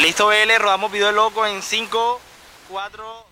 Listo, BL, rodamos video loco en 5, 4...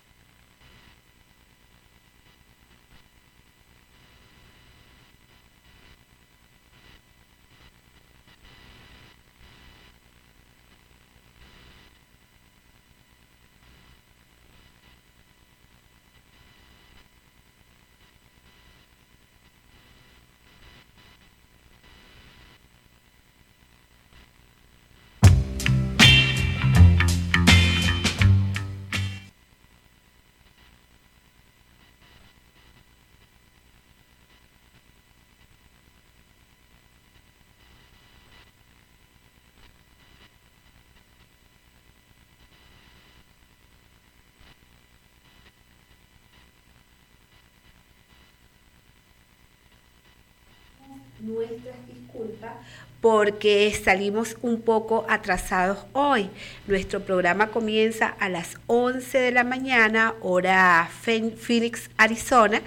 nuestras disculpas porque salimos un poco atrasados hoy. Nuestro programa comienza a las 11 de la mañana, hora Phoenix, Arizona,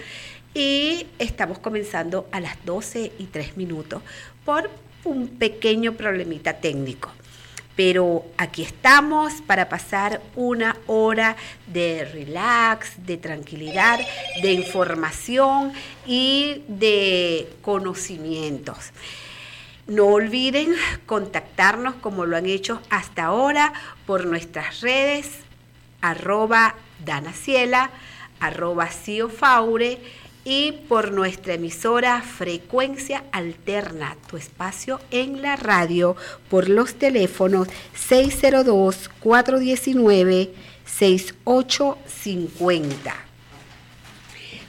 y estamos comenzando a las 12 y 3 minutos por un pequeño problemita técnico pero aquí estamos para pasar una hora de relax, de tranquilidad, de información y de conocimientos. No olviden contactarnos como lo han hecho hasta ahora por nuestras redes arroba danaciela, arroba ciofaure, y por nuestra emisora Frecuencia Alterna, tu espacio en la radio, por los teléfonos 602-419-6850.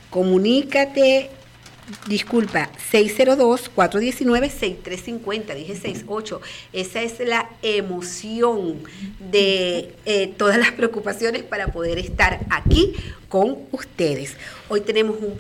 Comunícate disculpa, 602-419-6350, dije 68. Esa es la emoción de eh, todas las preocupaciones para poder estar aquí con ustedes. Hoy tenemos un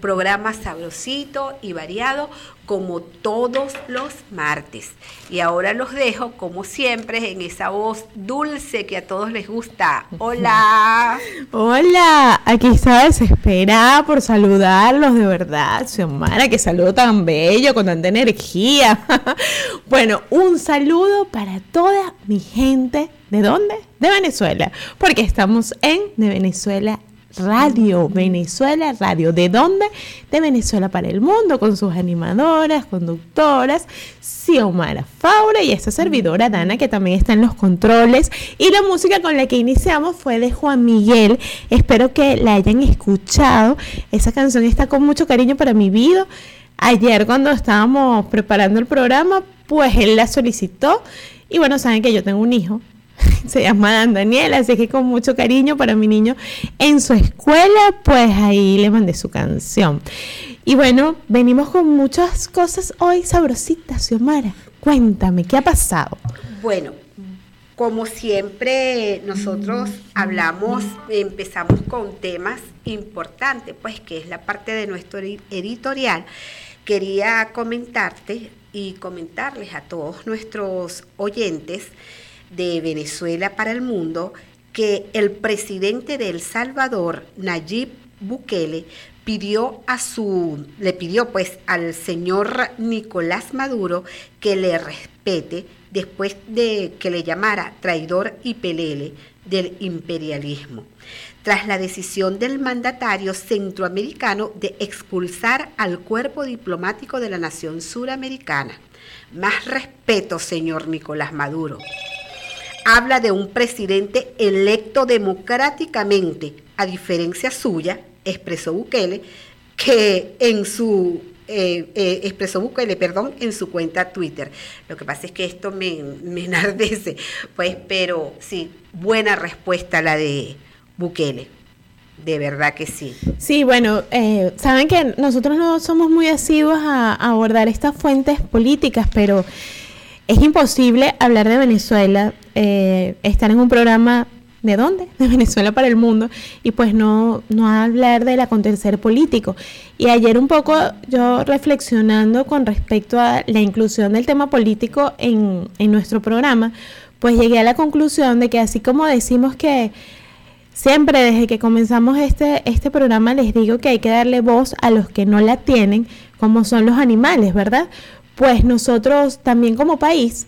programa sabrosito y variado como todos los martes. Y ahora los dejo, como siempre, en esa voz dulce que a todos les gusta. Hola. Hola, aquí está desesperada por saludarlos de verdad. Xiomara, que saludo tan bello, con tanta energía. bueno, un saludo para toda mi gente. ¿De dónde? De Venezuela, porque estamos en De Venezuela Radio, Venezuela Radio. ¿De dónde? De Venezuela para el mundo, con sus animadoras, conductoras, Xiomara Faure y esta servidora Dana, que también está en los controles. Y la música con la que iniciamos fue de Juan Miguel. Espero que la hayan escuchado. Esa canción está con mucho cariño para mi vida. Ayer cuando estábamos preparando el programa, pues él la solicitó. Y bueno, saben que yo tengo un hijo se llama Dan Daniel, así que con mucho cariño para mi niño en su escuela, pues ahí le mandé su canción. Y bueno, venimos con muchas cosas hoy sabrositas, Xiomara. Cuéntame, ¿qué ha pasado? Bueno, como siempre nosotros hablamos, empezamos con temas importantes, pues que es la parte de nuestro editorial. Quería comentarte y comentarles a todos nuestros oyentes de Venezuela para el mundo que el presidente de El Salvador, Nayib Bukele, pidió a su, le pidió pues al señor Nicolás Maduro que le respete después de que le llamara traidor y pelele del imperialismo, tras la decisión del mandatario centroamericano de expulsar al cuerpo diplomático de la nación suramericana. Más respeto, señor Nicolás Maduro habla de un presidente electo democráticamente, a diferencia suya, expresó Bukele, que en su eh, eh, expresó Bukele, perdón, en su cuenta Twitter. Lo que pasa es que esto me, me enardece, pues, pero sí, buena respuesta la de Bukele. De verdad que sí. Sí, bueno, eh, saben que nosotros no somos muy asiduos a abordar estas fuentes políticas, pero es imposible hablar de Venezuela, eh, estar en un programa ¿De dónde? De Venezuela para el mundo. Y pues no, no hablar del acontecer político. Y ayer un poco yo reflexionando con respecto a la inclusión del tema político en, en nuestro programa, pues llegué a la conclusión de que así como decimos que siempre desde que comenzamos este, este programa les digo que hay que darle voz a los que no la tienen, como son los animales, ¿verdad? Pues nosotros también como país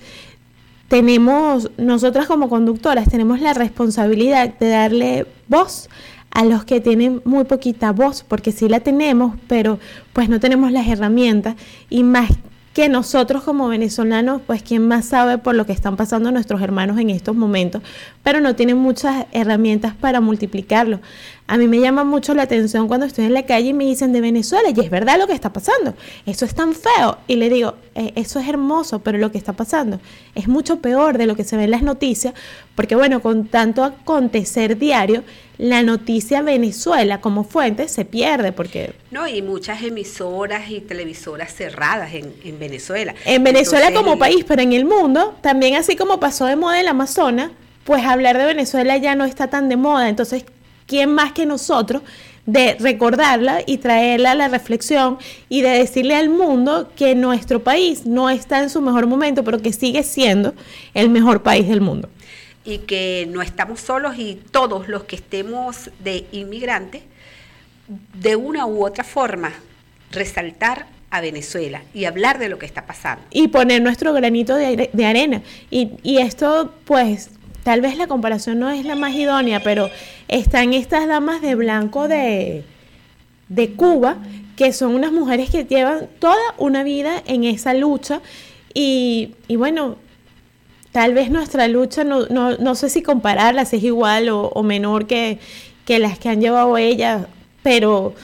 tenemos, nosotras como conductoras, tenemos la responsabilidad de darle voz a los que tienen muy poquita voz, porque sí la tenemos, pero pues no tenemos las herramientas y más que nosotros como venezolanos, pues quién más sabe por lo que están pasando nuestros hermanos en estos momentos, pero no tienen muchas herramientas para multiplicarlo. A mí me llama mucho la atención cuando estoy en la calle y me dicen de Venezuela, y es verdad lo que está pasando, eso es tan feo. Y le digo, eh, eso es hermoso, pero lo que está pasando es mucho peor de lo que se ve en las noticias, porque bueno, con tanto acontecer diario, la noticia Venezuela como fuente se pierde porque... No, y muchas emisoras y televisoras cerradas en, Venezuela. En Venezuela como país, pero en el mundo, también así como pasó de moda en el Amazonas, pues hablar de Venezuela ya no está tan de moda. Entonces, ¿quién más que nosotros de recordarla y traerla a la reflexión y de decirle al mundo que nuestro país no está en su mejor momento, pero que sigue siendo el mejor país del mundo? Y que no estamos solos y todos los que estemos de inmigrantes, de una u otra forma, resaltar a Venezuela y hablar de lo que está pasando. Y poner nuestro granito de, arena. Y, y, esto, pues, tal vez la comparación no es la más idónea, pero están estas damas de blanco de, de Cuba, que son unas mujeres que llevan toda una vida en esa lucha. Y, y bueno, tal vez nuestra lucha, no, no, no sé si compararla, si es igual o, menor que, que, las que han llevado ellas, pero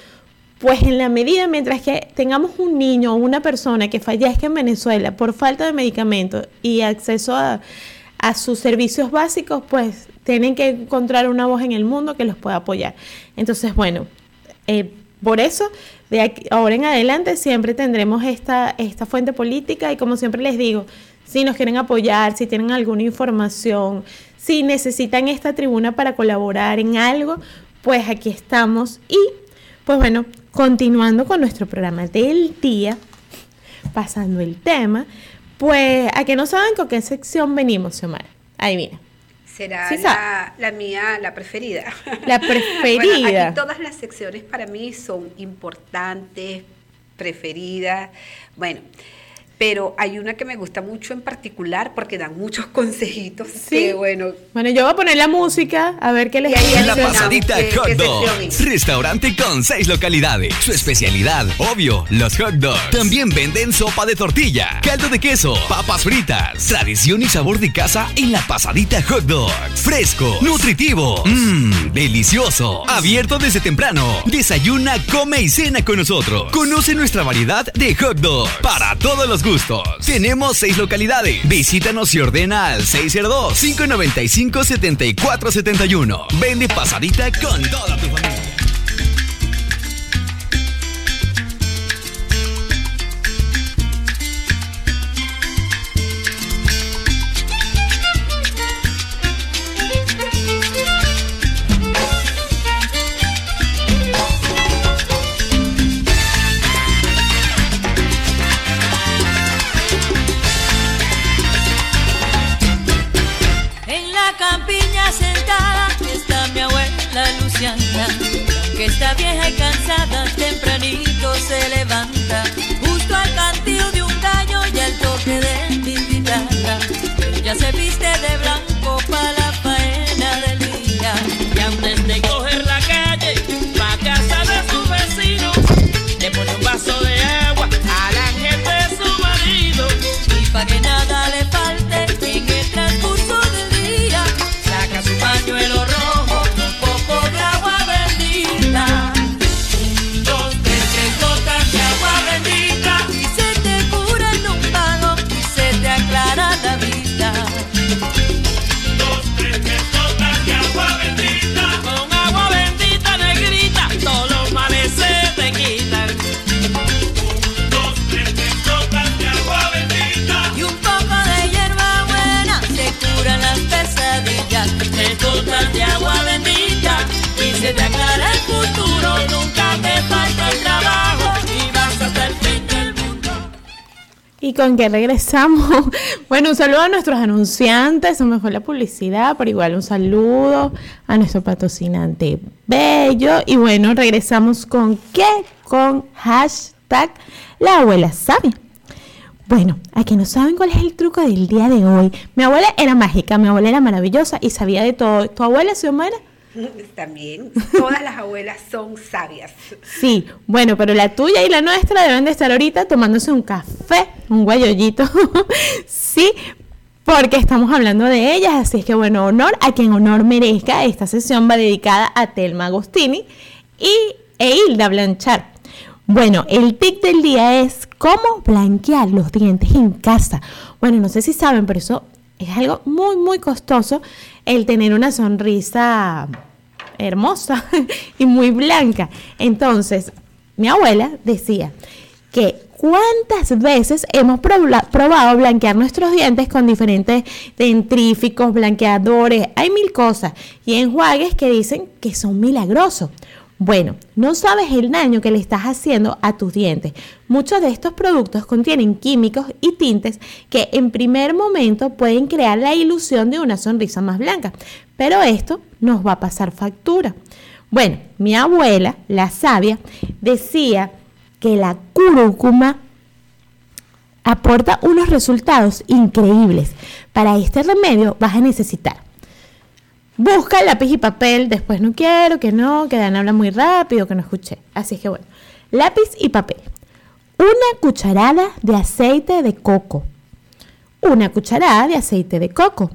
pues en la medida, mientras que tengamos un niño o una persona que fallezca en Venezuela por falta de medicamentos y acceso a, a sus servicios básicos, pues tienen que encontrar una voz en el mundo que los pueda apoyar. Entonces, bueno, eh, por eso, de aquí, ahora en adelante siempre tendremos esta, esta fuente política y como siempre les digo, si nos quieren apoyar, si tienen alguna información, si necesitan esta tribuna para colaborar en algo, pues aquí estamos. Y pues bueno, continuando con nuestro programa del día, pasando el tema, pues a que no saben con qué sección venimos, Xiomara. Adivina. Será la, la, mía, la preferida. La preferida. todas las secciones para mí son importantes, preferidas. Bueno, pero hay una que me gusta mucho en particular porque dan muchos consejitos. Sí. bueno. Bueno, yo voy a poner la música a ver qué les dice. La pasadita hot dogs. Restaurante con seis localidades. Su especialidad, obvio, los hot dogs. También venden sopa de tortilla, caldo de queso, papas fritas. Tradición y sabor de casa en la pasadita hot dogs. Fresco, nutritivo, mmm, delicioso. Abierto desde temprano. Desayuna, come y cena con nosotros. Conoce nuestra variedad de hot dogs para todos los gustos. Tenemos seis localidades. Visítanos y ordena al 602-595-7471. Vende pasadita con toda tu familia. Bueno, un saludo a nuestros anunciantes, se me fue la publicidad, pero igual un saludo a nuestro patrocinante Bello. Y bueno, regresamos con qué? Con hashtag la abuela sabia. Bueno, aquí no saben cuál es el truco del día de hoy. Mi abuela era mágica, mi abuela era maravillosa y sabía de todo. ¿Tu abuela, Xiomara? También, todas las abuelas son sabias. Sí, bueno, pero la tuya y la nuestra deben de estar ahorita tomándose un café, un guayollito. sí, porque estamos hablando de ellas, así es que bueno, honor a quien honor merezca. Esta sesión va dedicada a Telma Agostini y e Hilda Blanchard. Bueno, el tip del día es cómo blanquear los dientes en casa. Bueno, no sé si saben, pero eso es algo muy, muy costoso el tener una sonrisa hermosa y muy blanca. Entonces, mi abuela decía que cuántas veces hemos probado blanquear nuestros dientes con diferentes dentríficos, blanqueadores, hay mil cosas y enjuagues que dicen que son milagrosos. Bueno, no sabes el daño que le estás haciendo a tus dientes. Muchos de estos productos contienen químicos y tintes que en primer momento pueden crear la ilusión de una sonrisa más blanca, pero esto nos va a pasar factura. Bueno, mi abuela, la sabia, decía que la cúrcuma aporta unos resultados increíbles. Para este remedio vas a necesitar Busca lápiz y papel, después no quiero, que no, que Dan habla muy rápido, que no escuché. Así que bueno, lápiz y papel. Una cucharada de aceite de coco. Una cucharada de aceite de coco.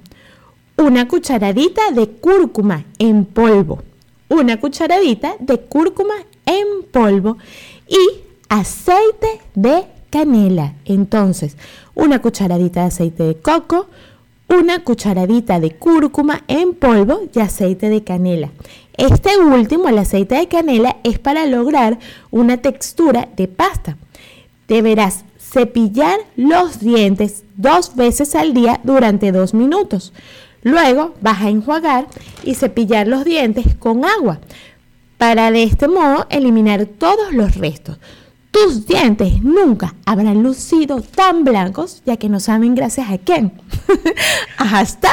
Una cucharadita de cúrcuma en polvo. Una cucharadita de cúrcuma en polvo. Y aceite de canela. Entonces, una cucharadita de aceite de coco, una cucharadita de cúrcuma en polvo y aceite de canela. Este último, el aceite de canela, es para lograr una textura de pasta. Deberás cepillar los dientes dos veces al día durante dos minutos. Luego vas a enjuagar y cepillar los dientes con agua para de este modo eliminar todos los restos. Tus dientes nunca habrán lucido tan blancos, ya que no saben gracias a quién. Hasta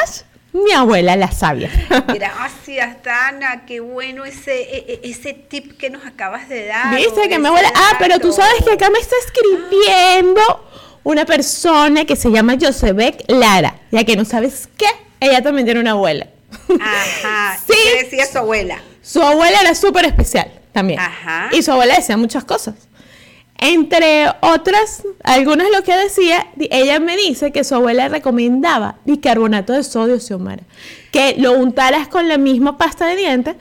mi abuela la sabia. Gracias, Dana. Qué bueno ese, e, e, ese tip que nos acabas de dar. Viste que mi abuela. Ah, pero tú sabes que acá me está escribiendo una persona que se llama Josebek Lara. Ya que no sabes qué, ella también tiene una abuela. Ajá. sí. ¿Qué decía su abuela? Su abuela era súper especial también. Ajá. Y su abuela decía muchas cosas. Entre otras, algunas lo que decía, ella me dice que su abuela recomendaba bicarbonato de sodio, Xiomara, que lo untaras con la misma pasta de dientes,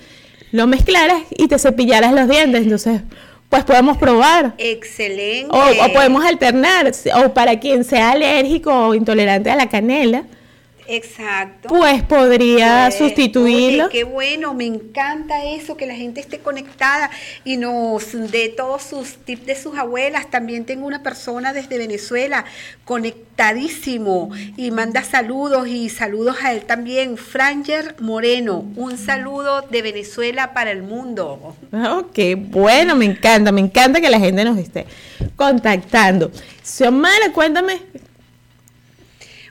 lo mezclaras y te cepillaras los dientes. Entonces, pues podemos probar. Excelente. O, o podemos alternar, o para quien sea alérgico o intolerante a la canela, Exacto. Pues podría pues, sustituirlo. qué bueno, me encanta eso, que la gente esté conectada y nos dé todos sus tips de sus abuelas. También tengo una persona desde Venezuela conectadísimo y manda saludos y saludos a él también. Franger Moreno, un saludo de Venezuela para el mundo. Ok, bueno, me encanta, me encanta que la gente nos esté contactando. Xiomara, cuéntame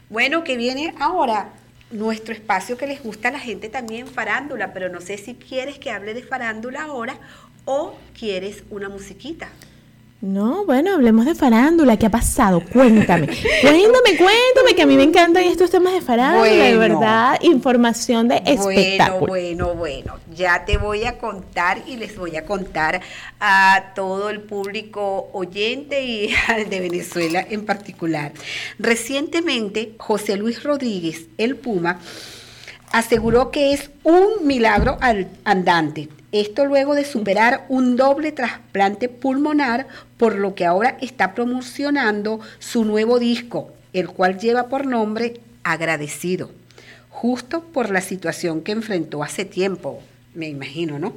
bueno, que viene ahora nuestro espacio que les gusta a la gente también, farándula, pero no sé si quieres que hable de farándula ahora o quieres una musiquita. No, bueno, hablemos de farándula. ¿Qué ha pasado? Cuéntame. cuéntame, cuéntame, que a mí me encantan estos temas de farándula, de verdad. Información de espectáculo. Bueno, bueno, bueno. Ya te voy a contar y les voy a contar a todo el público oyente y al de Venezuela en particular. Recientemente, José Luis Rodríguez, el Puma, aseguró que es un milagro andante esto luego de superar un doble trasplante pulmonar, por lo que ahora está promocionando su nuevo disco, el cual lleva por nombre Agradecido, justo por la situación que enfrentó hace tiempo me imagino, ¿no?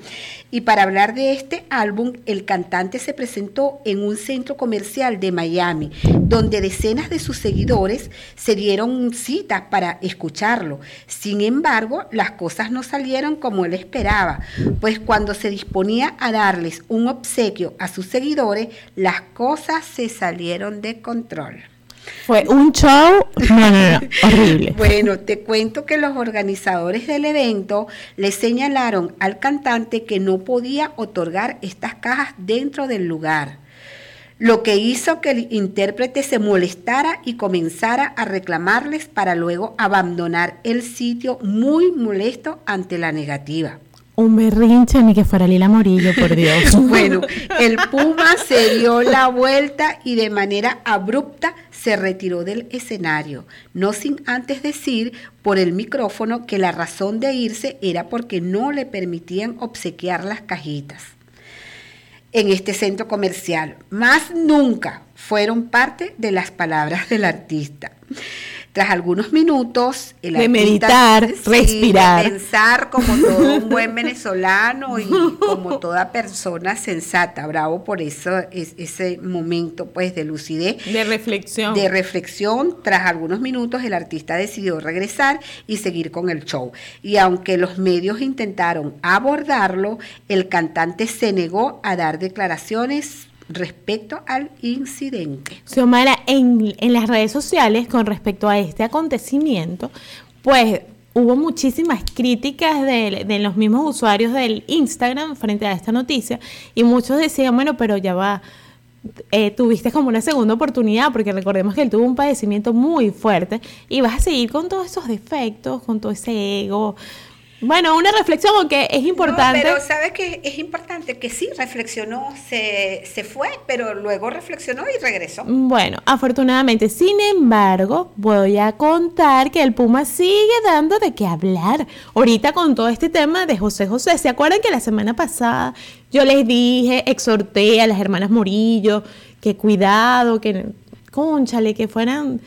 Y para hablar de este álbum, el cantante se presentó en un centro comercial de Miami, donde decenas de sus seguidores se dieron citas para escucharlo. Sin embargo, las cosas no salieron como él esperaba, pues cuando se disponía a darles un obsequio a sus seguidores, las cosas se salieron de control. Fue un show, horrible. Bueno, te cuento que los organizadores del evento le señalaron al cantante que no podía otorgar estas cajas dentro del lugar. lo que hizo que el intérprete se molestara y comenzara a reclamarles para luego abandonar el sitio muy molesto ante la negativa. Un berrinche ni que fuera Lila Morillo, por Dios. bueno, el puma se dio la vuelta y de manera abrupta se retiró del escenario, no sin antes decir por el micrófono que la razón de irse era porque no le permitían obsequiar las cajitas en este centro comercial. Más nunca fueron parte de las palabras del artista. Tras algunos minutos, el de meditar, respirar, de pensar como todo un buen venezolano y como toda persona sensata, bravo por eso es, ese momento pues de lucidez, de reflexión. De reflexión, tras algunos minutos el artista decidió regresar y seguir con el show. Y aunque los medios intentaron abordarlo, el cantante se negó a dar declaraciones respecto al incidente. Xiomara, en, en las redes sociales con respecto a este acontecimiento, pues hubo muchísimas críticas de, de, los mismos usuarios del Instagram frente a esta noticia y muchos decían, bueno, pero ya va, eh, tuviste como una segunda oportunidad porque recordemos que él tuvo un padecimiento muy fuerte y vas a seguir con todos esos defectos, con todo ese ego, bueno, una reflexión, aunque es importante. pero sabes que es importante que sí reflexionó, se, se fue, pero luego reflexionó y regresó. Bueno, afortunadamente. Sin embargo, voy a contar que el Puma sigue dando de qué hablar. Ahorita con todo este tema de José José, ¿se acuerdan que la semana pasada yo les dije, exhorté a las hermanas Morillo que cuidado, que conchale, que fueran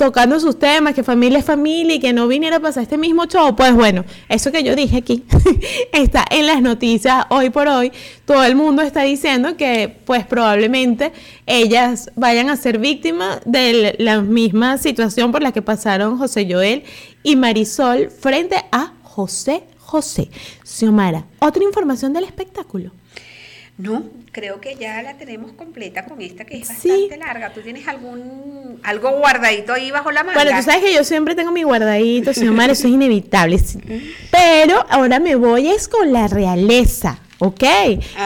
tocando sus temas, que familia es familia y que no viniera a pasar este mismo show, pues bueno, eso que yo dije aquí está en las noticias hoy por hoy. Todo el mundo está diciendo que pues probablemente ellas vayan a ser víctimas de la misma situación por la que pasaron José Joel y Marisol frente a José José. Xiomara, otra información del espectáculo. No, creo que ya la tenemos completa con esta que es bastante larga. ¿Tú tienes algún algo guardadito ahí bajo la manga? Bueno, tú sabes que yo siempre tengo mi guardadito, señor eso es inevitable. Pero ahora me voy es con la realeza. ¿ok?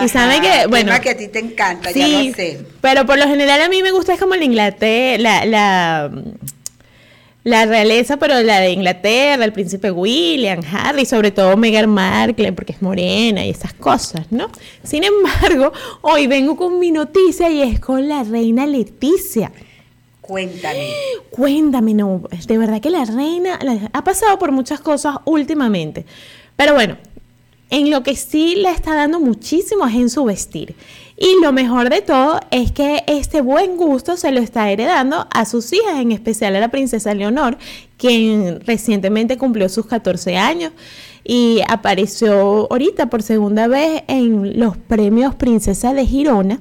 y saben que, bueno, que a ti te encanta, ya lo sé. Pero por lo general a mí me gusta es como la Inglaterra, la, la la realeza, pero la de Inglaterra, el príncipe William, Harry, sobre todo Meghan Markle, porque es morena y esas cosas, ¿no? Sin embargo, hoy vengo con mi noticia y es con la reina Leticia. Cuéntame. Cuéntame, no, de verdad que la reina ha pasado por muchas cosas últimamente. Pero bueno, en lo que sí le está dando muchísimo es en su vestir. Y lo mejor de todo es que este buen gusto se lo está heredando a sus hijas, en especial a la princesa Leonor, quien recientemente cumplió sus 14 años y apareció ahorita por segunda vez en los premios Princesa de Girona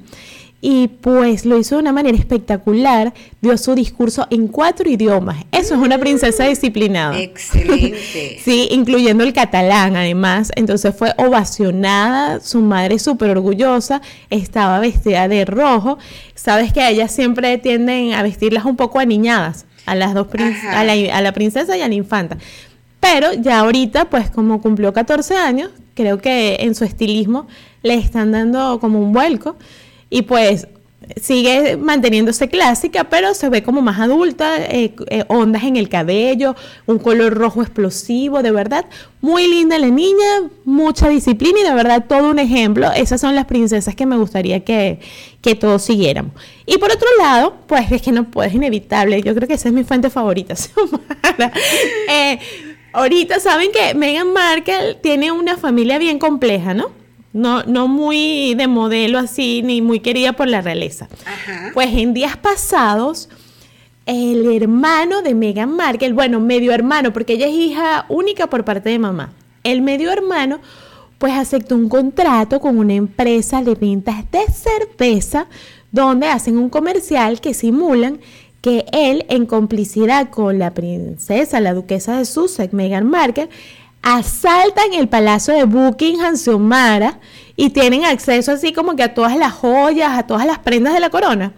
y pues lo hizo de una manera espectacular, dio su discurso en cuatro idiomas. Eso es una princesa disciplinada. Excelente. sí, incluyendo el catalán además. Entonces fue ovacionada, su madre súper orgullosa, estaba vestida de rojo. Sabes que ellas siempre tienden a vestirlas un poco aniñadas, a las dos a la, a la princesa y a la infanta. Pero ya ahorita, pues como cumplió 14 años, creo que en su estilismo le están dando como un vuelco y pues sigue manteniéndose clásica, pero se ve como más adulta, eh, eh, ondas en el cabello, un color rojo explosivo, de verdad, muy linda la niña, mucha disciplina y de verdad todo un ejemplo. Esas son las princesas que me gustaría que, que todos siguiéramos. Y por otro lado, pues es que no puedes inevitable, yo creo que esa es mi fuente favorita, eh, ahorita saben que Meghan Markle tiene una familia bien compleja, ¿no? No, no muy de modelo así, ni muy querida por la realeza. Pues en días pasados, el hermano de Meghan Markle, bueno, medio hermano, porque ella es hija única por parte de mamá, el medio hermano, pues aceptó un contrato con una empresa de ventas de cerveza, donde hacen un comercial que simulan que él, en complicidad con la princesa, la duquesa de Sussex, Meghan Markle, asaltan el palacio de Buckingham Xiomara y tienen acceso así como que a todas las joyas, a todas las prendas de la corona.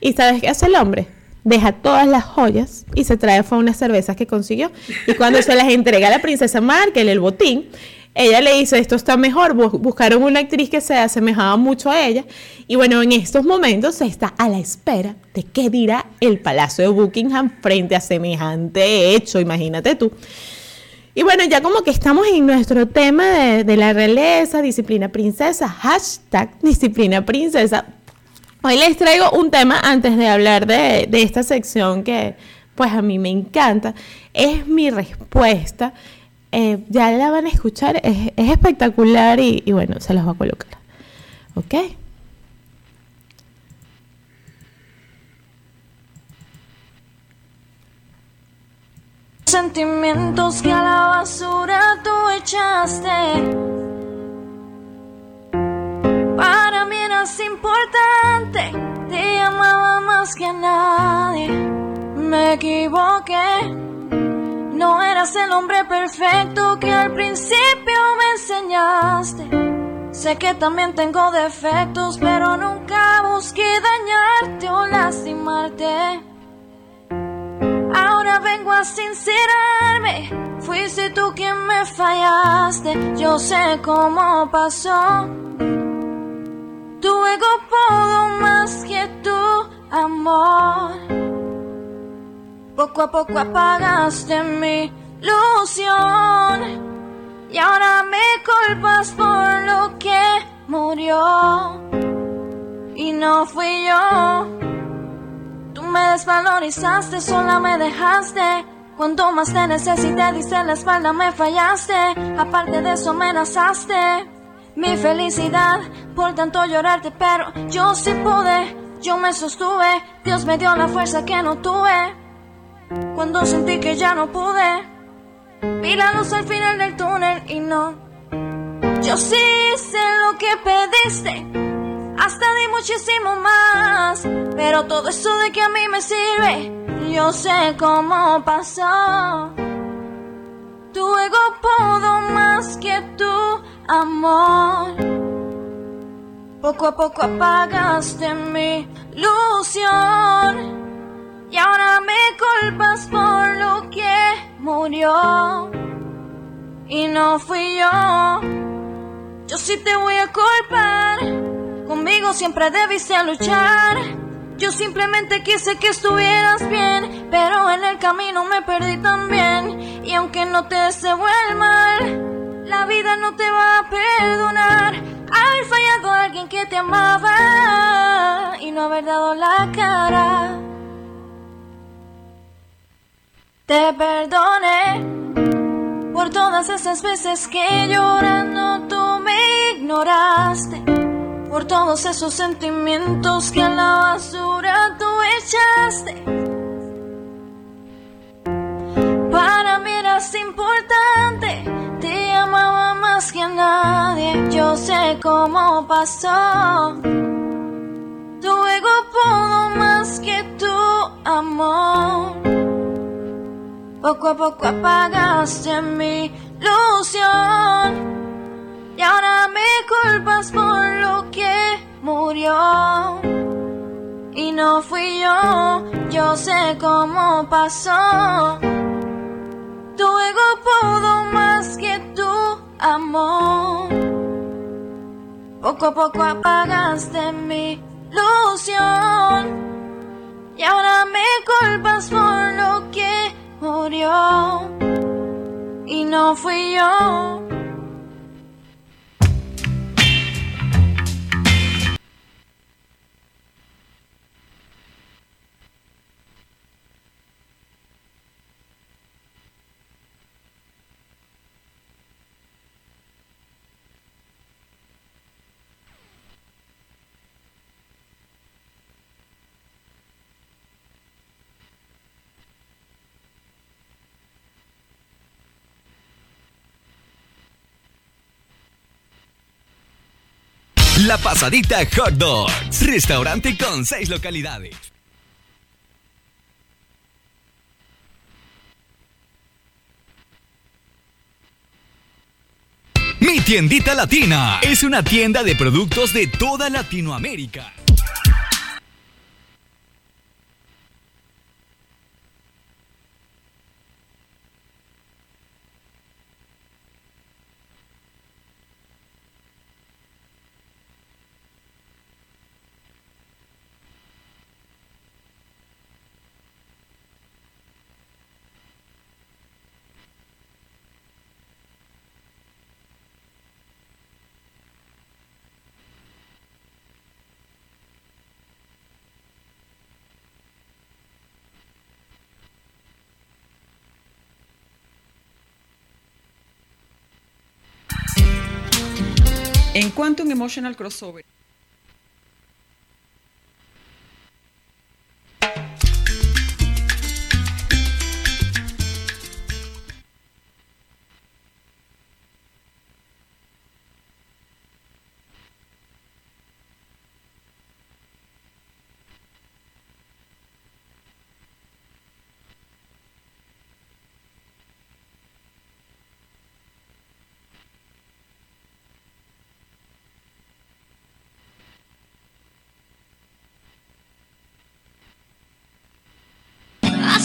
¿Y sabes qué hace el hombre? Deja todas las joyas y se trae fue unas cervezas que consiguió. Y cuando se las entrega a la princesa Markle, el botín, ella le dice, esto está mejor, buscaron una actriz que se asemejaba mucho a ella. Y bueno, en estos momentos se está a la espera de qué dirá el Palacio de Buckingham frente a semejante hecho, imagínate tú. Y bueno, ya como que estamos en nuestro tema de, la realeza, disciplina princesa, hashtag disciplina princesa. Hoy les traigo un tema antes de hablar de, esta sección que pues a mí me encanta. Es mi respuesta. Eh, ya la van a escuchar, es, espectacular y, bueno, se las voy a colocar. ¿Ok? Sentimientos que a la basura tú echaste. Para mí eras importante, te amaba más que a nadie. Me equivoqué, no eras el hombre perfecto que al principio me enseñaste. Sé que también tengo defectos, pero nunca busqué dañarte o lastimarte. Vengo a sincerarme. Fuiste tú quien me fallaste. Yo sé cómo pasó. Tu ego pudo más que tu amor. Poco a poco apagaste mi ilusión. Y ahora me culpas por lo que murió. Y no fui yo me desvalorizaste, sola me dejaste. Cuando más te necesité, dice la espalda, me fallaste. Aparte de eso, amenazaste mi felicidad por tanto llorarte, pero yo sí pude, yo me sostuve. Dios me dio la fuerza que no tuve. Cuando sentí que ya no pude, vi la luz al final del túnel y no. Yo sí sé lo que pediste hasta di muchísimo más. Pero todo eso de que a mí me sirve, yo sé cómo pasó. Tu ego pudo más que tu amor. Poco a poco apagaste mi ilusión. Y ahora me culpas por lo que murió. Y no fui yo. Yo sí te voy a culpar Conmigo siempre debiste luchar. Yo simplemente quise que estuvieras bien, pero en el camino me perdí también. Y aunque no te deseo el mal, la vida no te va a perdonar. Haber fallado a alguien que te amaba y no haber dado la cara. Te perdoné por todas esas veces que llorando tú me ignoraste por todos esos sentimientos que a la basura tú echaste. Para mí eras importante, te amaba más que a nadie. Yo sé cómo pasó. Tu ego pudo más que tu amor. Poco a poco apagaste mi ilusión. Y ahora me culpas por lo que murió. Y no fui yo, yo sé cómo pasó. Tu ego pudo más que tu amor. Poco a poco apagaste mi ilusión. Y ahora me culpas por lo que murió. Y no fui yo. La Pasadita Hot Dogs. Restaurante con seis localidades. Mi tiendita latina es una tienda de productos de toda Latinoamérica. En Quantum Emotional Crossover.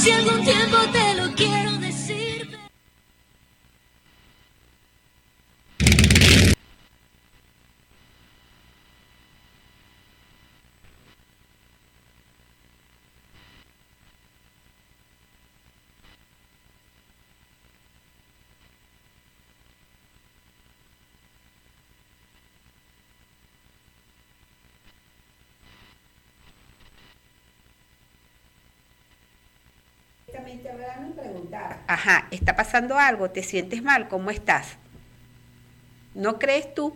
Hace algún tiempo te lo quiero decir. Ajá, está pasando algo, te sientes mal, ¿cómo estás? ¿No crees tú?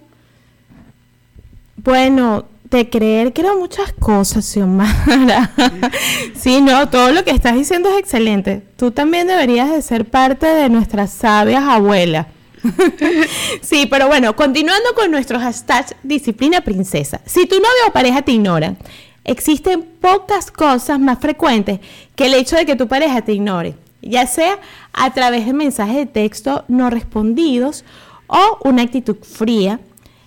Bueno, de creer creo muchas cosas, Xiomara. sí, no, todo lo que estás diciendo es excelente. Tú también deberías de ser parte de nuestras sabias abuelas. sí, pero bueno, continuando con nuestro hashtag disciplina princesa. Si tu novio o pareja te ignora, existen pocas cosas más frecuentes que el hecho de que tu pareja te ignore, ya sea a través de mensajes de texto no respondidos o una actitud fría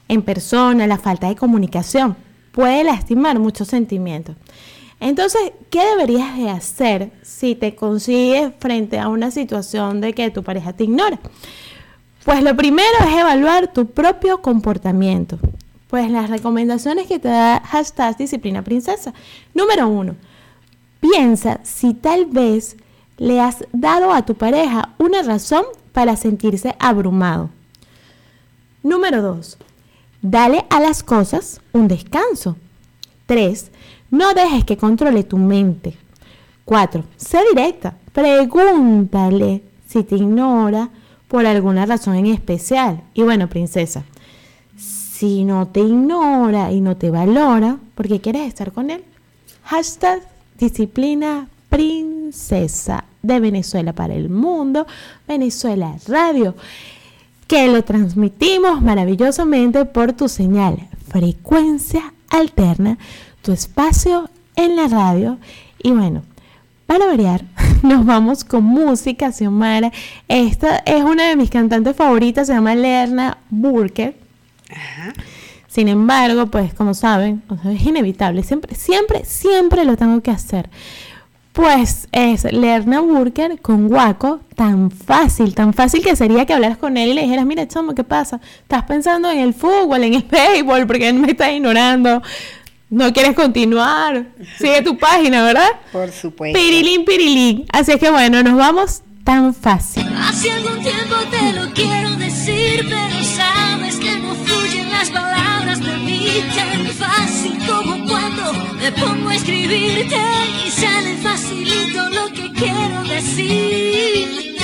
en persona, la falta de comunicación puede lastimar muchos sentimientos. Entonces, ¿qué deberías de hacer si te consigues frente a una situación de que tu pareja te ignora? Pues lo primero es evaluar tu propio comportamiento. Pues las recomendaciones que te da hashtag disciplina princesa. Número uno, piensa si tal vez le has dado a tu pareja una razón para sentirse abrumado. Número 2. Dale a las cosas un descanso. 3. No dejes que controle tu mente. 4. Sé directa. Pregúntale si te ignora por alguna razón en especial. Y bueno, princesa, si no te ignora y no te valora porque quieres estar con él, hashtag disciplina princesa de Venezuela para el mundo, Venezuela Radio, que lo transmitimos maravillosamente por tu señal, frecuencia alterna, tu espacio en la radio. Y bueno, para variar, nos vamos con música, Xiomara. Esta es una de mis cantantes favoritas, se llama Lerna Burke. Sin embargo, pues como saben, es inevitable, siempre, siempre, siempre lo tengo que hacer. Pues es Lerna Burker con Guaco, tan fácil, tan fácil que sería que hablaras con él y le dijeras, mira, chamo, ¿qué pasa? Estás pensando en el fútbol, en el béisbol, porque él me está ignorando. No quieres continuar. Sigue tu página, ¿verdad? Por supuesto. Pirilín, pirilín. Así es que bueno, nos vamos tan fácil. Hace algún tiempo te lo quiero decir, pero me pongo a escribirte y sale facilito lo que quiero decirte.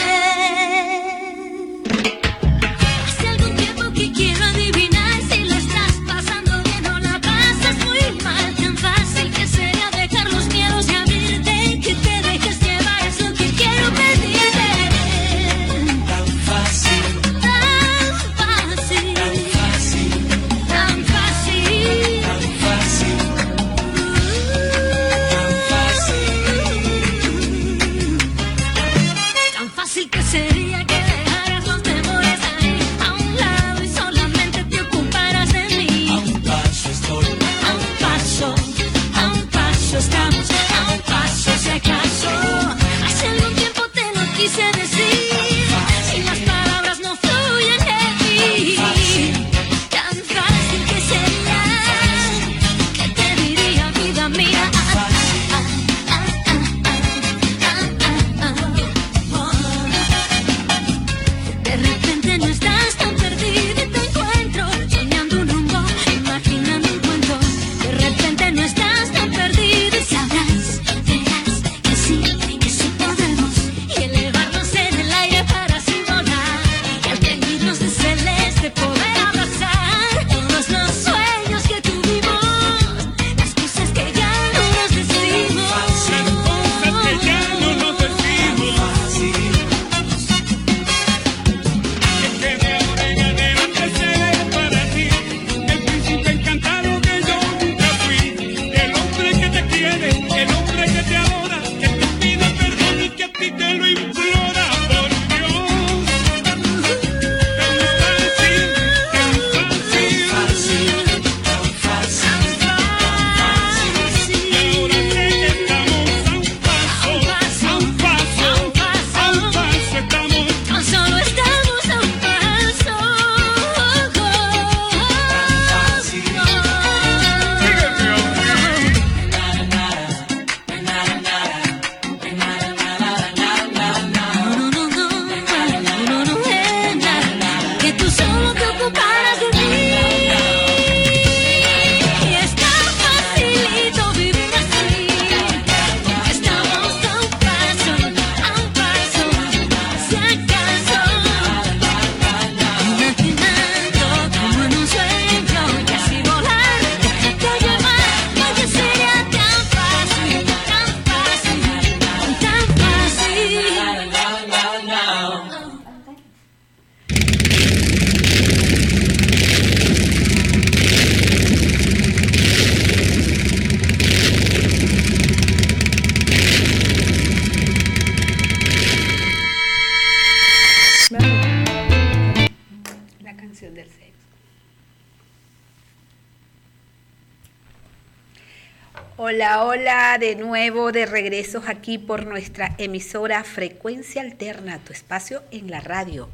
De nuevo de regresos aquí por nuestra emisora Frecuencia Alterna, tu espacio en la radio,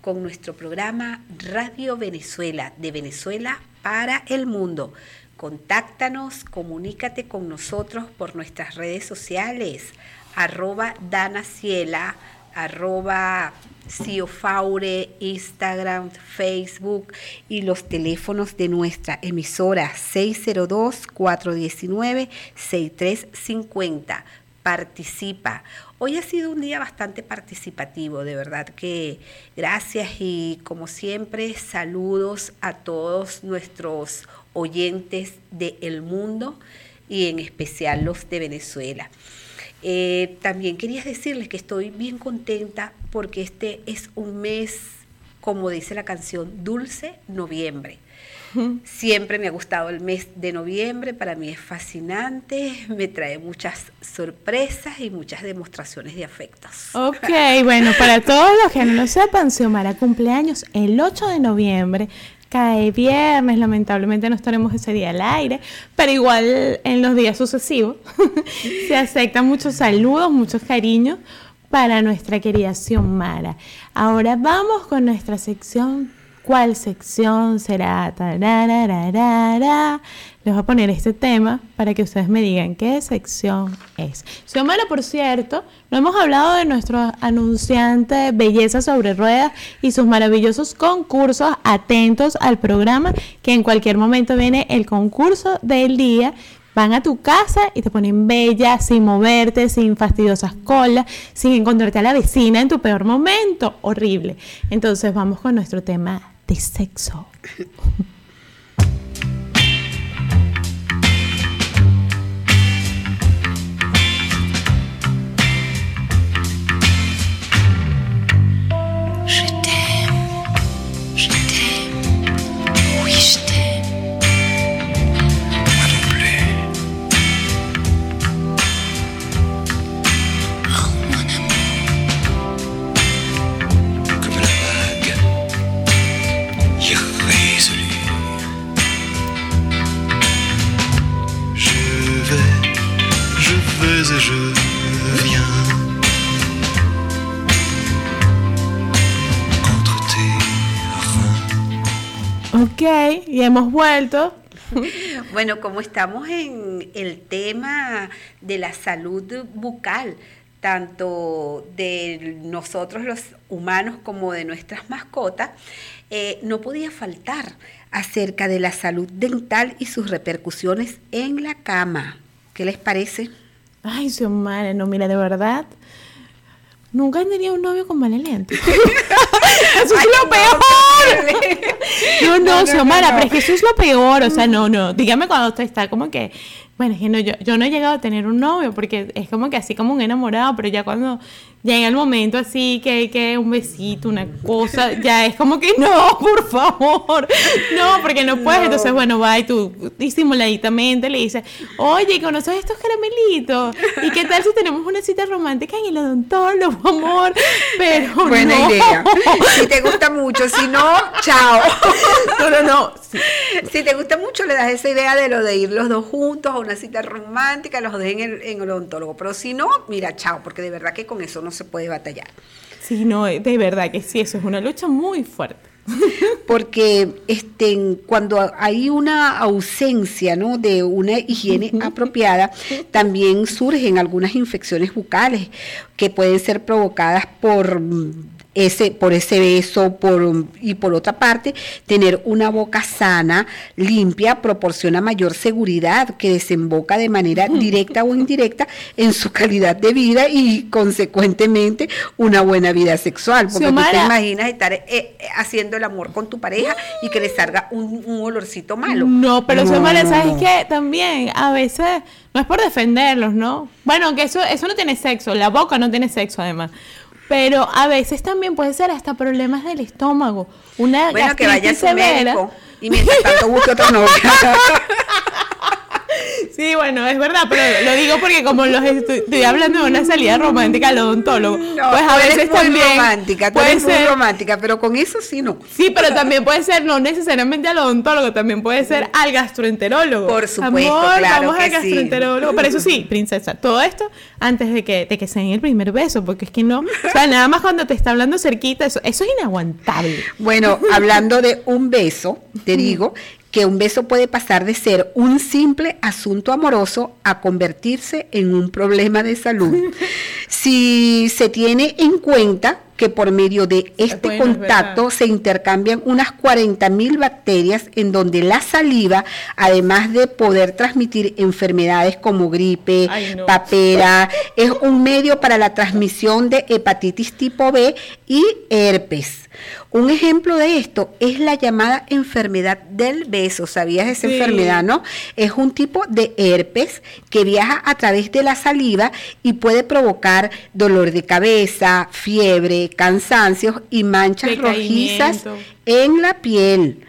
con nuestro programa Radio Venezuela, de Venezuela para el mundo. Contáctanos, comunícate con nosotros por nuestras redes sociales, arroba danaciela, arroba Ciofaure, Instagram, Facebook y los teléfonos de nuestra emisora 602-419-6350. Participa. Hoy ha sido un día bastante participativo, de verdad que gracias y como siempre saludos a todos nuestros oyentes del mundo y en especial los de Venezuela. Eh, también quería decirles que estoy bien contenta porque este es un mes, como dice la canción, dulce noviembre. Siempre me ha gustado el mes de noviembre, para mí es fascinante, me trae muchas sorpresas y muchas demostraciones de afectos. Ok, bueno, para todos los que no lo sepan, Xiomara cumpleaños el 8 de noviembre, cae viernes, lamentablemente no estaremos ese día al aire, pero igual en los días sucesivos se aceptan muchos saludos, muchos cariños para nuestra querida Xiomara. Ahora vamos con nuestra sección ¿Cuál sección será? Les voy a poner este tema para que ustedes me digan qué sección es. Xiomara, por cierto, no hemos hablado de nuestro anunciante Belleza sobre Ruedas y sus maravillosos concursos. Atentos al programa que en cualquier momento viene el concurso del día van a tu casa y te ponen bella, sin moverte, sin fastidiosas colas, sin encontrarte a la vecina en tu peor momento. Horrible. Entonces vamos con nuestro tema de sexo. Ok, hemos vuelto. Bueno, como estamos en el tema de la salud bucal, tanto de nosotros los humanos como de nuestras mascotas, eh, no podía faltar acerca de la salud dental y sus repercusiones en la cama. ¿Qué les parece? Ay, Xiomara, no, mira, de verdad, Nunca he tenido un novio con lente. eso es lo peor. No, no, no, Xiomara, pero es que eso es lo peor. O sea, no, no. Dígame cuando usted está como que. Bueno, es que no, yo, yo no he llegado a tener un novio porque es como que así como un enamorado, pero ya cuando llega el momento así que, que un besito, una cosa, ya es como que no, por favor, no, porque no puedes. Entonces, bueno, va y tú disimuladitamente le dices, oye, ¿conoces estos caramelitos? ¿Y qué tal si tenemos una cita romántica en el odontólogo, amor? Pero Buena idea. Si te gusta mucho, si no, chao. No, no, no. Si te gusta mucho, le das esa idea de lo de ir los dos juntos a una cita romántica, los dos en el, en el odontólogo. Pero si no, mira, chao, porque de verdad que con eso no se puede batallar. Sí, no, de verdad que sí, eso es una lucha muy fuerte. Porque este, cuando hay una ausencia ¿no? de una higiene apropiada, también surgen algunas infecciones bucales que pueden ser provocadas por ese, por ese beso, por, y por otra parte, tener una boca sana, limpia, proporciona mayor seguridad que desemboca de manera directa o indirecta en su calidad de vida y consecuentemente una buena vida sexual. Porque tú te imaginas estar eh, eh, haciendo el amor con tu pareja y que le salga un, olorcito malo. No, pero no, ¿sabes qué? También a veces no es por defenderlos, ¿no? Bueno, que eso, eso no tiene sexo, la boca no tiene sexo además. Pero a veces también puede ser hasta problemas del estómago. Una bueno, que vaya a su médico y mientras tanto busque otra novia. Sí, bueno, es verdad, pero lo digo porque como los estoy, estoy hablando de una salida romántica al odontólogo, No, pues a veces muy también romántica, tú puede eres muy ser- romántica, pero con eso sí no. Sí, pero también puede ser no necesariamente al odontólogo, también puede ser al gastroenterólogo. Por supuesto, Amor, claro vamos que al sí. gastroenterólogo. Pero eso sí, princesa, todo esto antes de que, de que se den el primer beso, porque es que no, o sea, nada más cuando te está hablando cerquita, eso, eso es inaguantable. Bueno, hablando de un beso, te digo que un beso puede pasar de ser un simple asunto amoroso a convertirse en un problema de salud. Si se tiene en cuenta que por medio de este Bueno, contacto se intercambian unas 40 mil bacterias en donde la saliva, además de poder transmitir enfermedades como gripe, Ay, no. papera, es un medio para la transmisión de hepatitis tipo B y herpes. Un ejemplo de esto es la llamada enfermedad del beso. ¿Sabías esa Sí. enfermedad, no? Es un tipo de herpes que viaja a través de la saliva y puede provocar dolor de cabeza, fiebre, cansancios y manchas rojizas en la piel.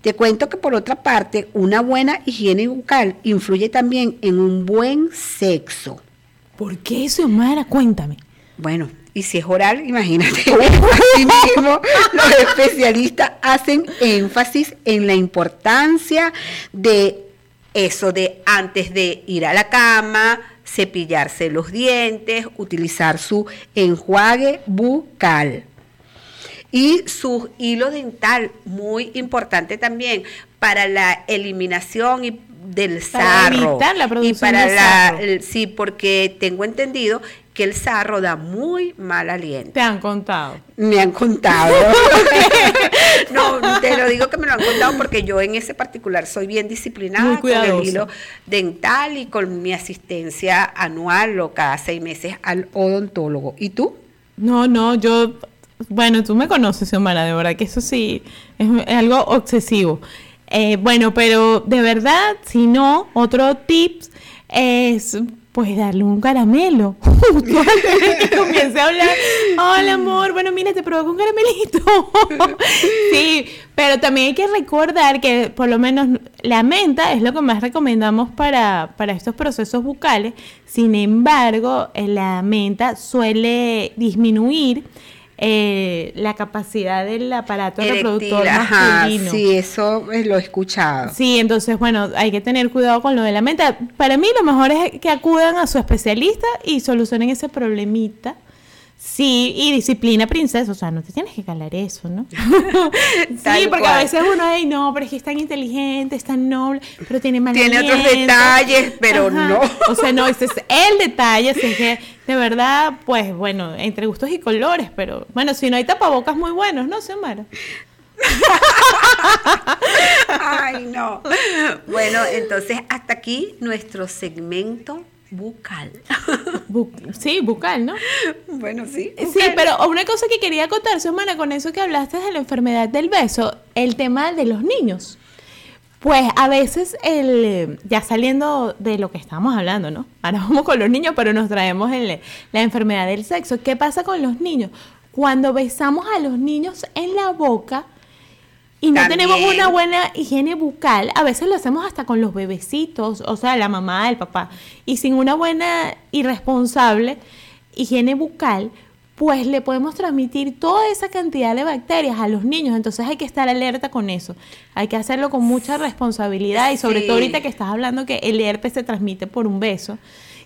Te cuento que por otra parte, una buena higiene bucal influye también en un buen sexo. ¿Por qué eso, Mara? Cuéntame. Bueno, y si es oral, imagínate. Así mismo, los especialistas hacen énfasis en la importancia de eso de antes de ir a la cama, cepillarse los dientes, utilizar su enjuague bucal. Y su hilo dental, muy importante también para la eliminación y del Para sarro. evitar la y producción para de la, sarro. sí, porque tengo entendido que el sarro da muy mal aliento. Te han contado. Me han contado. no, te lo digo que me lo han contado porque yo en ese particular soy bien disciplinada con el hilo dental y con mi asistencia anual o cada seis meses al odontólogo. ¿Y tú? No, no, yo, bueno, tú me conoces, Xiomara, de verdad que eso sí es, es algo obsesivo. Eh, bueno, pero de verdad, si no, otro tips es pues darle un caramelo. Que comience a hablar, hola amor, bueno mira, te provoco un caramelito. sí, pero también hay que recordar que por lo menos la menta es lo que más recomendamos para, para estos procesos bucales. Sin embargo, eh, la menta suele disminuir eh, la capacidad del aparato reproductor Erectil, ajá, masculino. sí, eso eh, lo he escuchado. Sí, entonces, bueno, hay que tener cuidado con lo de la menta. Para mí, lo mejor es que acudan a su especialista y solucionen ese problemita. Sí, y disciplina princesa, o sea, no te tienes que calar eso, ¿no? sí, porque cual. a veces uno, ay, no, pero es que es tan inteligente, es tan noble, pero tiene mal Tiene otros aliento". detalles, pero no. O sea, no, ese es el detalle, así que, de verdad, pues, bueno, entre gustos y colores, pero, bueno, si no hay tapabocas muy buenos, ¿no, Xiomara? Ay, no. Bueno, entonces hasta aquí nuestro segmento bucal. Bu- sí, bucal, ¿no? bueno, sí. Sí, pero una cosa que quería contar, Xiomara, con eso que hablaste de la enfermedad del beso, el tema de los niños. Pues a veces, el, ya saliendo de lo que estamos hablando, ¿no? Ahora vamos con los niños, pero nos traemos el- la enfermedad del sexo. ¿Qué pasa con los niños? Cuando besamos a los niños en la boca y no También. tenemos una buena higiene bucal, a veces lo hacemos hasta con los bebecitos, o sea, la mamá, el papá, y sin una buena y responsable higiene bucal, pues le podemos transmitir toda esa cantidad de bacterias a los niños. Entonces hay que estar alerta con eso. Hay que hacerlo con mucha responsabilidad y sobre Sí. todo ahorita que estás hablando que el herpes se transmite por un beso.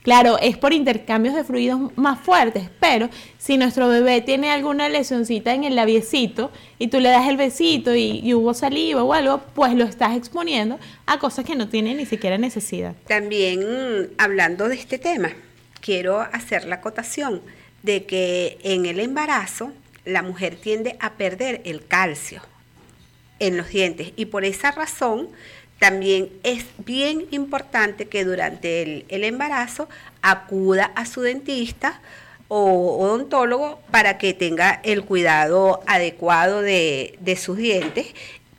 Claro, es por intercambios de fluidos más fuertes, pero si nuestro bebé tiene alguna lesioncita en el labiecito y tú le das el besito y, hubo saliva o algo, pues lo estás exponiendo a cosas que no tienen ni siquiera necesidad. También mm, hablando de este tema, quiero hacer la acotación de que en el embarazo la mujer tiende a perder el calcio en los dientes y por esa razón también es bien importante que durante el, embarazo acuda a su dentista o odontólogo para que tenga el cuidado adecuado de, de sus dientes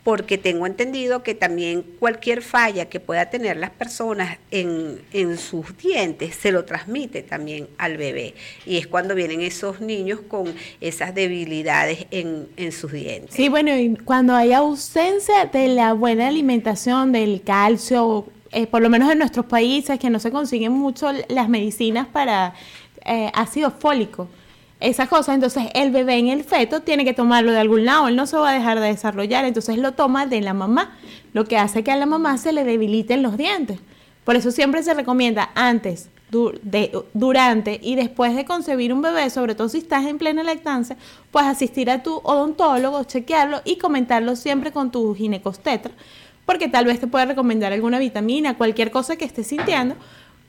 porque tengo entendido que también cualquier falla que pueda tener las personas en, en sus dientes se lo transmite también al bebé. Y es cuando vienen esos niños con esas debilidades en, en sus dientes. Sí, bueno, y cuando hay ausencia de la buena alimentación, del calcio eh, por lo menos en nuestros países, que no se consiguen mucho las medicinas para eh, ácido fólico esas cosas, entonces el bebé en el feto tiene que tomarlo de algún lado, él no se va a dejar de desarrollar, entonces lo toma de la mamá, lo que hace que a la mamá se le debiliten los dientes. Por eso siempre se recomienda antes, durante y después de concebir un bebé, sobre todo si estás en plena lactancia, pues asistir a tu odontólogo, chequearlo y comentarlo siempre con tu ginecostetra, porque tal vez te pueda recomendar alguna vitamina, cualquier cosa que estés sintiendo,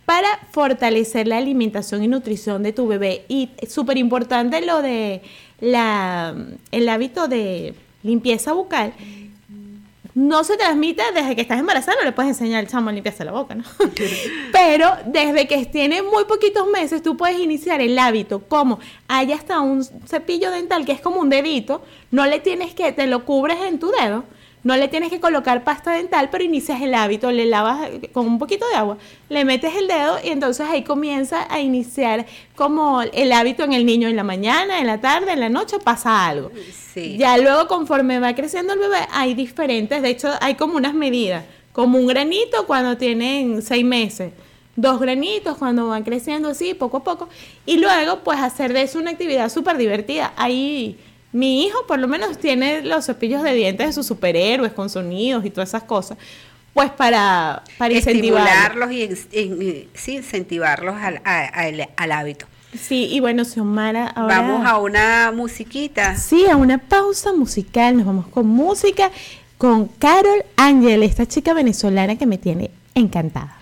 para fortalecer la alimentación y nutrición de tu bebé. Y súper importante lo de la, el hábito de limpieza bucal. No se transmite desde que estás embarazada, no le puedes enseñar al chamo a limpiarse la boca, ¿no? Pero desde que tiene muy poquitos meses, tú puedes iniciar el hábito, como hay hasta un cepillo dental que es como un dedito, no le tienes que, te lo cubres en tu dedo, no le tienes que colocar pasta dental, pero inicias el hábito, le lavas con un poquito de agua, le metes el dedo y entonces ahí comienza a iniciar como el hábito en el niño en la mañana, en la tarde, en la noche, pasa algo. Ya luego conforme va creciendo el bebé hay diferentes, de hecho hay como unas medidas, como un granito cuando tienen seis meses dos granitos cuando van creciendo así, poco a poco, y luego pues hacer de eso una actividad súper divertida. Ahí mi hijo por lo menos tiene los cepillos de dientes de sus superhéroes con sonidos y todas esas cosas. Pues para, para incentivarlos. y sí, incentivarlos al, al, hábito. Sí, y bueno, Xiomara, ahora... Vamos a una musiquita. Sí, a una pausa musical. Nos vamos con música con Carol Ángel, esta chica venezolana que me tiene encantada.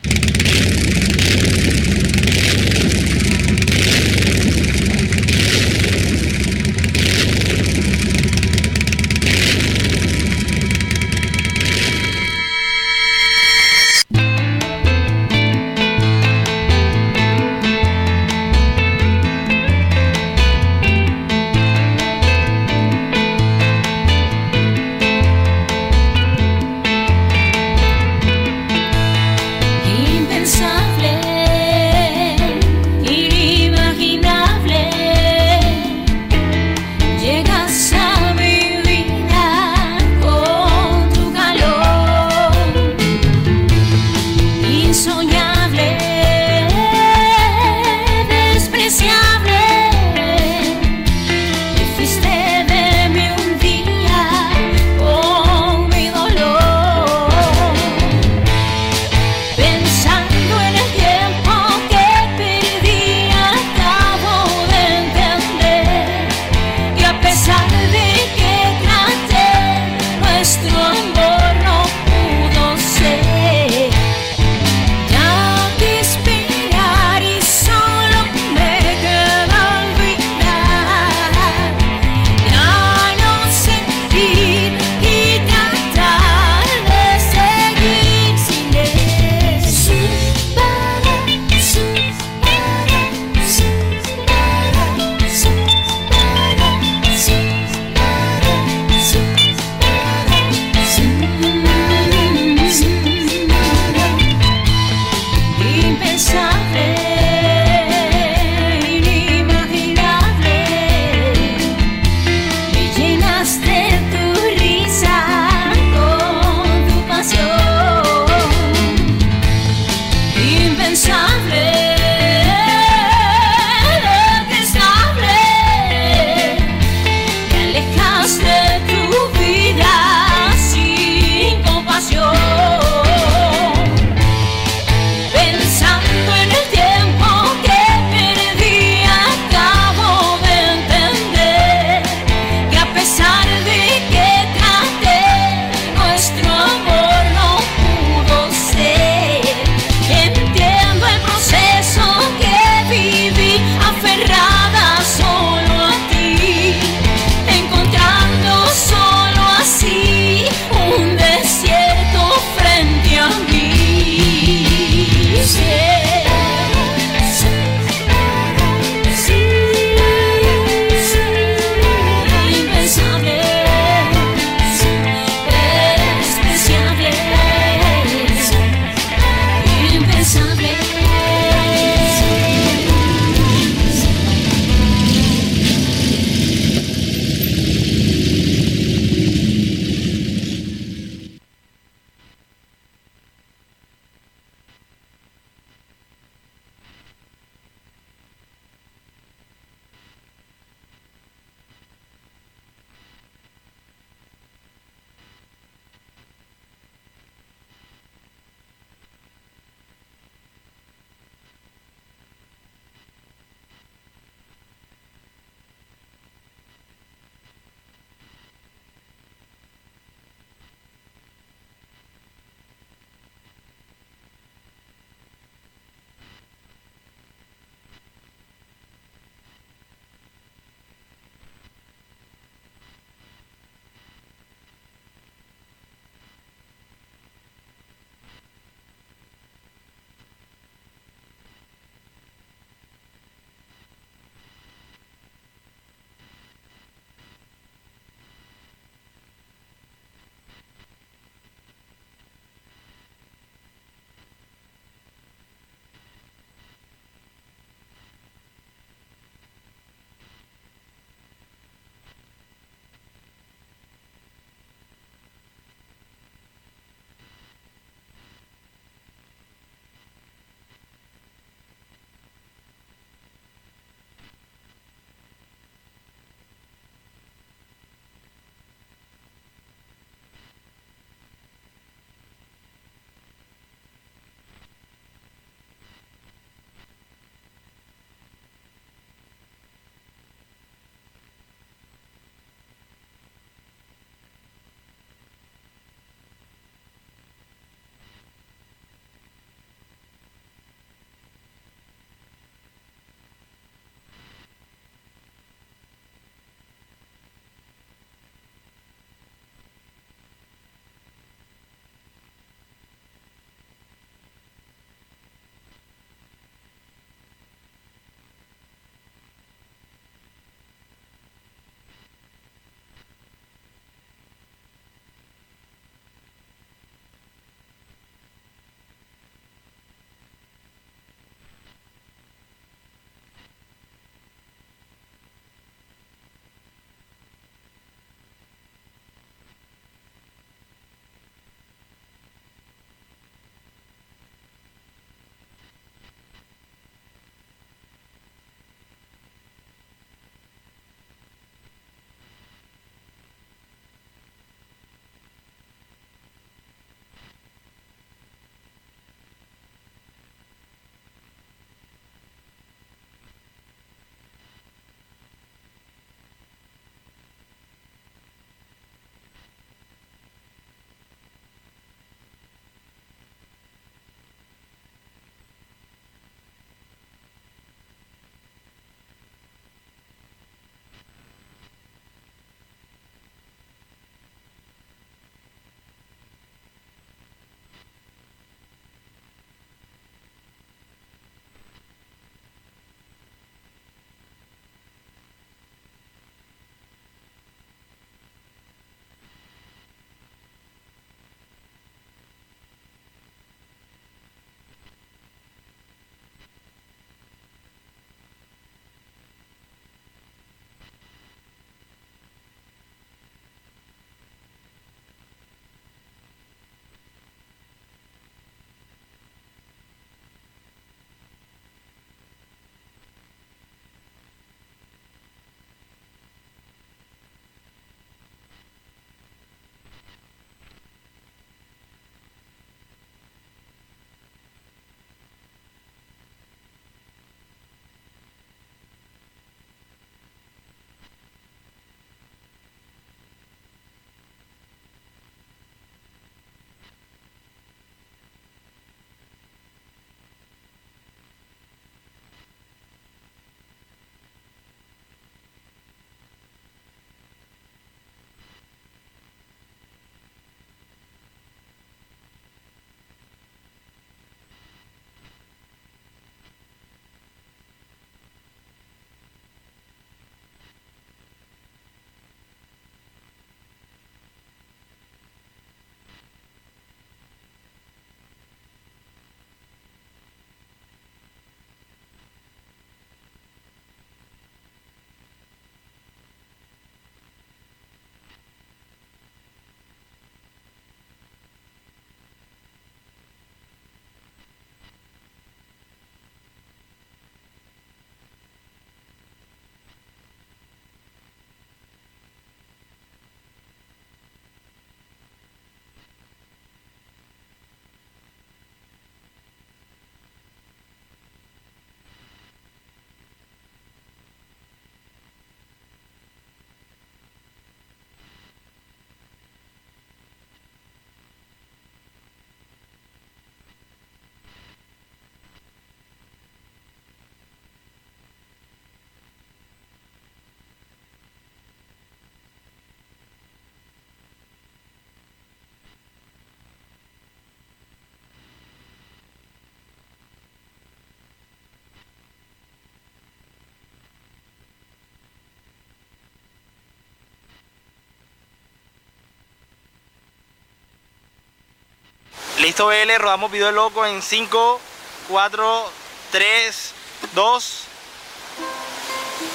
Listo, BL, rodamos video loco en 5, 4, 3, 2.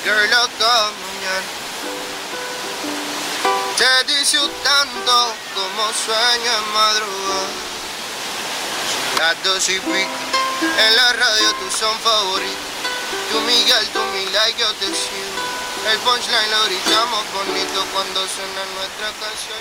Girl, loco, Te dice tanto como sueño en madrugada. Las dos y pico, en la radio tú son favoritos. Tú Miguel, tú mi like, yo te sigo. El punchline lo gritamos bonito cuando suena nuestra canción.